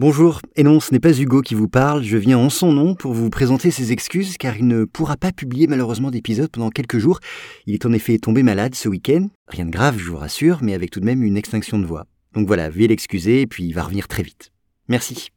Bonjour, et non, ce n'est pas Hugo qui vous parle, je viens en son nom pour vous présenter ses excuses car il ne pourra pas publier malheureusement d'épisode pendant quelques jours. Il est en effet tombé malade ce week-end, rien de grave je vous rassure, mais avec tout de même une extinction de voix. Donc voilà, veuillez l'excuser et puis il va revenir très vite. Merci.